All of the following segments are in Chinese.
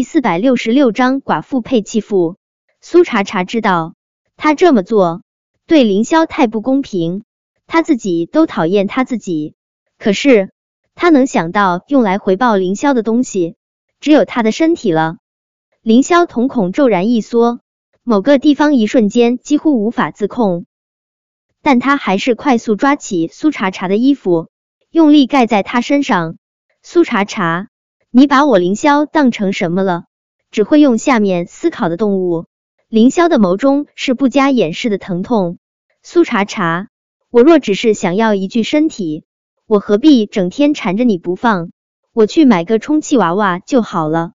第四百六十六章寡妇配弃妇。苏茶茶知道他这么做对凌霄太不公平，他自己都讨厌他自己。可是他能想到用来回报凌霄的东西，只有他的身体了。凌霄瞳孔骤然一缩，某个地方一瞬间几乎无法自控，但他还是快速抓起苏茶茶的衣服，用力盖在他身上。苏茶茶。你把我凌霄当成什么了？只会用下面思考的动物。凌霄的眸中是不加掩饰的疼痛。苏茶茶，我若只是想要一具身体，我何必整天缠着你不放？我去买个充气娃娃就好了。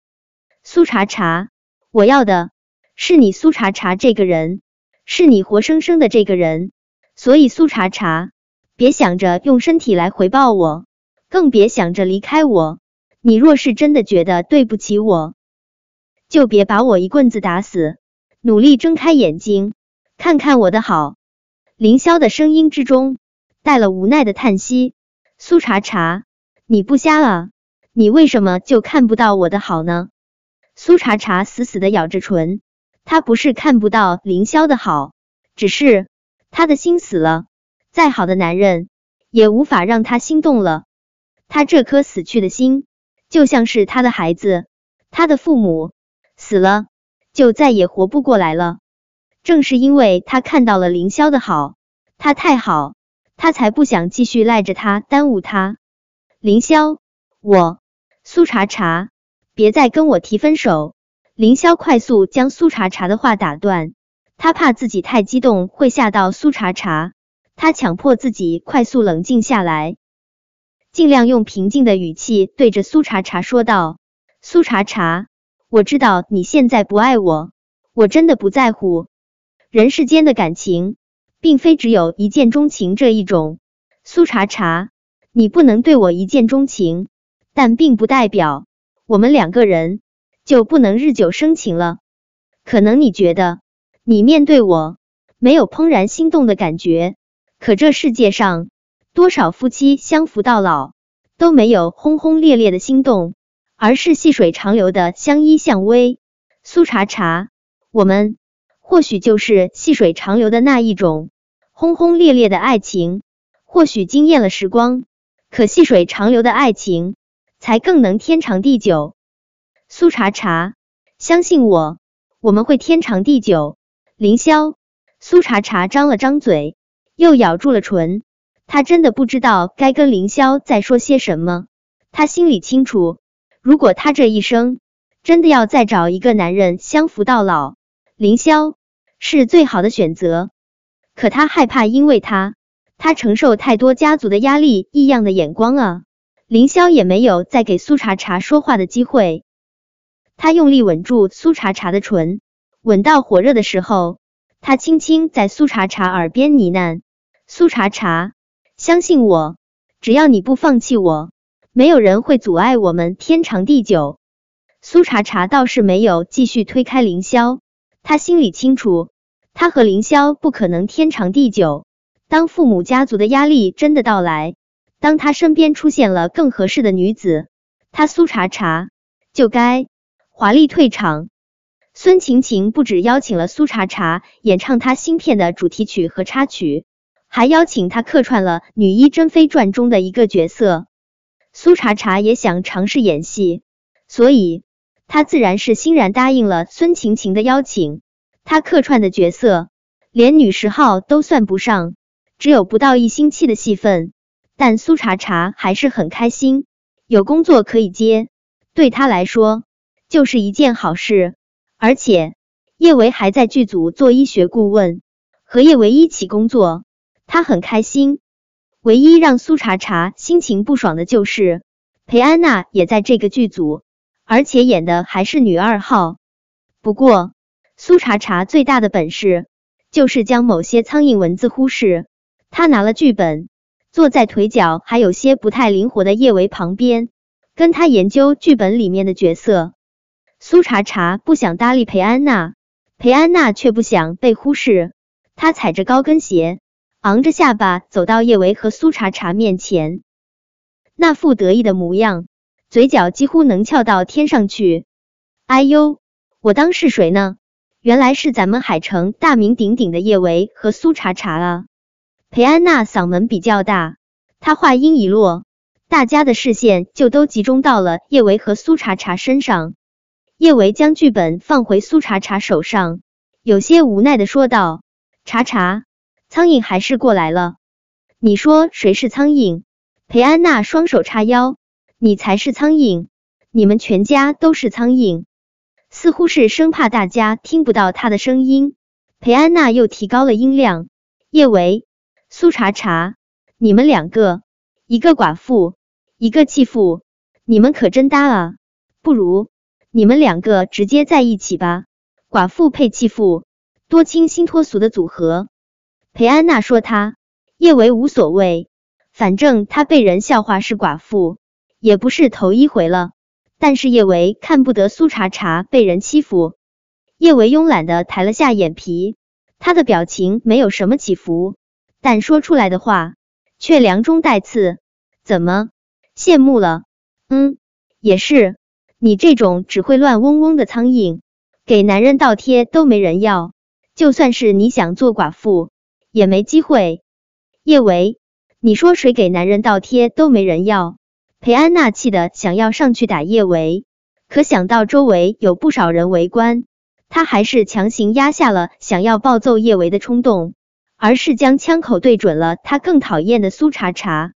苏茶茶，我要的是你苏茶茶这个人，是你活生生的这个人。所以苏茶茶，别想着用身体来回报我，更别想着离开我。你若是真的觉得对不起我，就别把我一棍子打死。努力睁开眼睛，看看我的好。凌霄的声音之中带了无奈的叹息。苏茶茶，你不瞎了？你为什么就看不到我的好呢？苏茶茶死死的咬着唇，他不是看不到凌霄的好，只是他的心死了。再好的男人也无法让他心动了。他这颗死去的心。就像是他的孩子，他的父母死了，就再也活不过来了。正是因为他看到了凌霄的好，他太好，他才不想继续赖着他，耽误他。凌霄，我苏茶茶，别再跟我提分手。凌霄快速将苏茶茶的话打断，他怕自己太激动会吓到苏茶茶，他强迫自己快速冷静下来。尽量用平静的语气对着苏茶茶说道：“苏茶茶，我知道你现在不爱我，我真的不在乎。人世间的感情，并非只有一见钟情这一种。苏茶茶，你不能对我一见钟情，但并不代表我们两个人就不能日久生情了。可能你觉得你面对我没有怦然心动的感觉，可这世界上……”多少夫妻相扶到老都没有轰轰烈烈的心动，而是细水长流的相依相偎。苏茶茶，我们或许就是细水长流的那一种。轰轰烈烈的爱情或许惊艳了时光，可细水长流的爱情才更能天长地久。苏茶茶，相信我，我们会天长地久。凌霄，苏茶茶张了张嘴，又咬住了唇。他真的不知道该跟凌霄再说些什么。他心里清楚，如果他这一生真的要再找一个男人相扶到老，凌霄是最好的选择。可他害怕，因为他他承受太多家族的压力、异样的眼光啊！凌霄也没有再给苏茶茶说话的机会。他用力吻住苏茶茶的唇，吻到火热的时候，他轻轻在苏茶茶耳边呢喃：“苏茶茶。”相信我，只要你不放弃我，没有人会阻碍我们天长地久。苏茶茶倒是没有继续推开凌霄，他心里清楚，他和凌霄不可能天长地久。当父母家族的压力真的到来，当他身边出现了更合适的女子，他苏茶茶就该华丽退场。孙晴晴不止邀请了苏茶茶演唱他新片的主题曲和插曲。还邀请他客串了《女医珍妃传》中的一个角色。苏茶茶也想尝试演戏，所以他自然是欣然答应了孙晴晴的邀请。他客串的角色连女十号都算不上，只有不到一星期的戏份，但苏茶茶还是很开心，有工作可以接，对他来说就是一件好事。而且叶维还在剧组做医学顾问，和叶维一起工作。他很开心，唯一让苏茶茶心情不爽的就是裴安娜也在这个剧组，而且演的还是女二号。不过苏茶茶最大的本事就是将某些苍蝇蚊子忽视。他拿了剧本，坐在腿脚还有些不太灵活的叶维旁边，跟他研究剧本里面的角色。苏茶茶不想搭理裴安娜，裴安娜却不想被忽视。她踩着高跟鞋。昂着下巴走到叶维和苏茶茶面前，那副得意的模样，嘴角几乎能翘到天上去。哎呦，我当是谁呢？原来是咱们海城大名鼎鼎的叶维和苏茶茶啊！裴安娜嗓门比较大，她话音一落，大家的视线就都集中到了叶维和苏茶茶身上。叶维将剧本放回苏茶茶手上，有些无奈的说道：“茶茶，苍蝇还是过来了。你说谁是苍蝇？”裴安娜双手叉腰：“你才是苍蝇，你们全家都是苍蝇。”似乎是生怕大家听不到他的声音，裴安娜又提高了音量：“叶维、苏茶茶，你们两个，一个寡妇，一个继父，你们可真搭啊！不如你们两个直接在一起吧，寡妇配继父，多清新脱俗的组合。”裴安娜说：“她叶维无所谓，反正他被人笑话是寡妇，也不是头一回了。”但是叶维看不得苏茶茶被人欺负，叶维慵懒的抬了下眼皮，他的表情没有什么起伏，但说出来的话却凉中带刺。怎么？羡慕了？嗯，也是，你这种只会乱嗡嗡的苍蝇，给男人倒贴都没人要，就算是你想做寡妇也没机会。叶维，你说谁给男人倒贴都没人要？裴安娜气得想要上去打叶维，可想到周围有不少人围观，她还是强行压下了想要暴揍叶维的冲动，而是将枪口对准了他更讨厌的苏茶茶。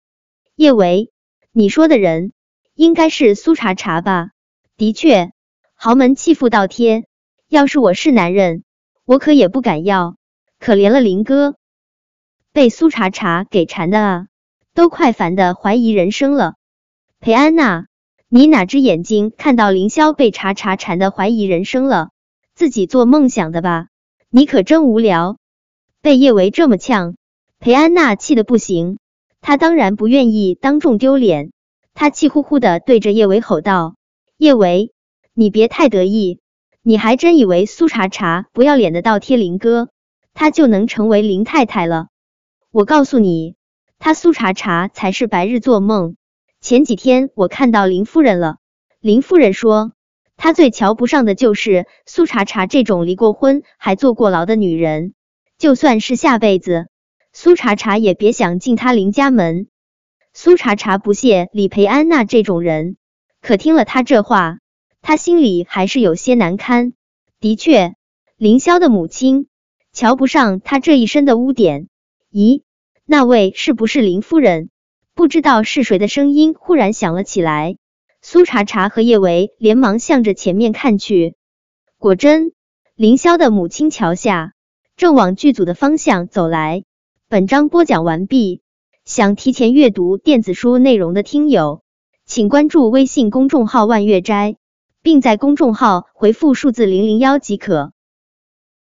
叶维，你说的人应该是苏茶茶吧？的确，豪门弃妇倒贴，要是我是男人，我可也不敢要。可怜了林哥，被苏茶茶给缠的啊，都快烦的怀疑人生了。裴安娜，你哪只眼睛看到凌霄被茶茶缠的怀疑人生了？自己做梦想的吧？你可真无聊！被叶维这么呛，裴安娜气得不行。她当然不愿意当众丢脸，她气呼呼的对着叶维吼道：“叶维，你别太得意，你还真以为苏茶茶不要脸的倒贴林哥，她就能成为林太太了？我告诉你，她苏茶茶才是白日做梦。”前几天我看到林夫人了，林夫人说，她最瞧不上的就是苏茶茶这种离过婚还坐过牢的女人，就算是下辈子，苏茶茶也别想进她林家门。苏茶茶不屑李培安娜这种人，可听了她这话，她心里还是有些难堪。的确，凌霄的母亲瞧不上他这一身的污点。咦，那位是不是林夫人？不知道是谁的声音忽然响了起来，苏茶茶和叶维连忙向着前面看去，果真，林霄的母亲桥下正往剧组的方向走来。本章播讲完毕，想提前阅读电子书内容的听友，请关注微信公众号万月斋，并在公众号回复数字零零幺即可。